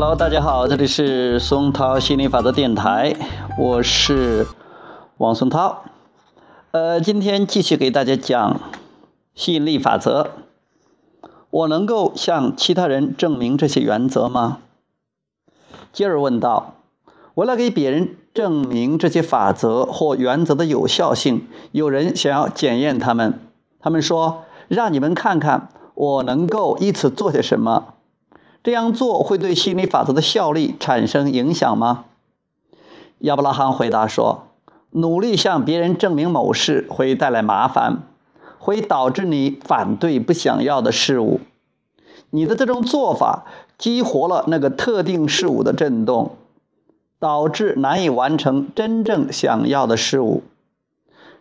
Hello，大家好，这里是松涛心理法则电台，我是王松涛。呃，今天继续给大家讲吸引力法则。我能够向其他人证明这些原则吗？继而问道：为了给别人证明这些法则或原则的有效性，有人想要检验他们。他们说：“让你们看看我能够以此做些什么。”这样做会对心理法则的效力产生影响吗？亚伯拉罕回答说：“努力向别人证明某事会带来麻烦，会导致你反对不想要的事物。你的这种做法激活了那个特定事物的震动，导致难以完成真正想要的事物。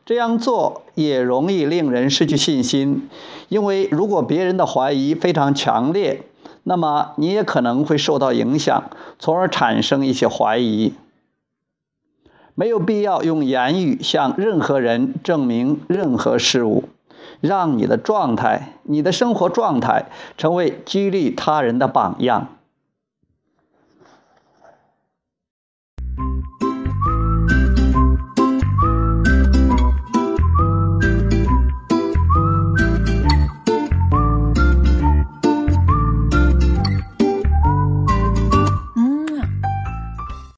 这样做也容易令人失去信心，因为如果别人的怀疑非常强烈。”那么你也可能会受到影响，从而产生一些怀疑。没有必要用言语向任何人证明任何事物，让你的状态、你的生活状态成为激励他人的榜样。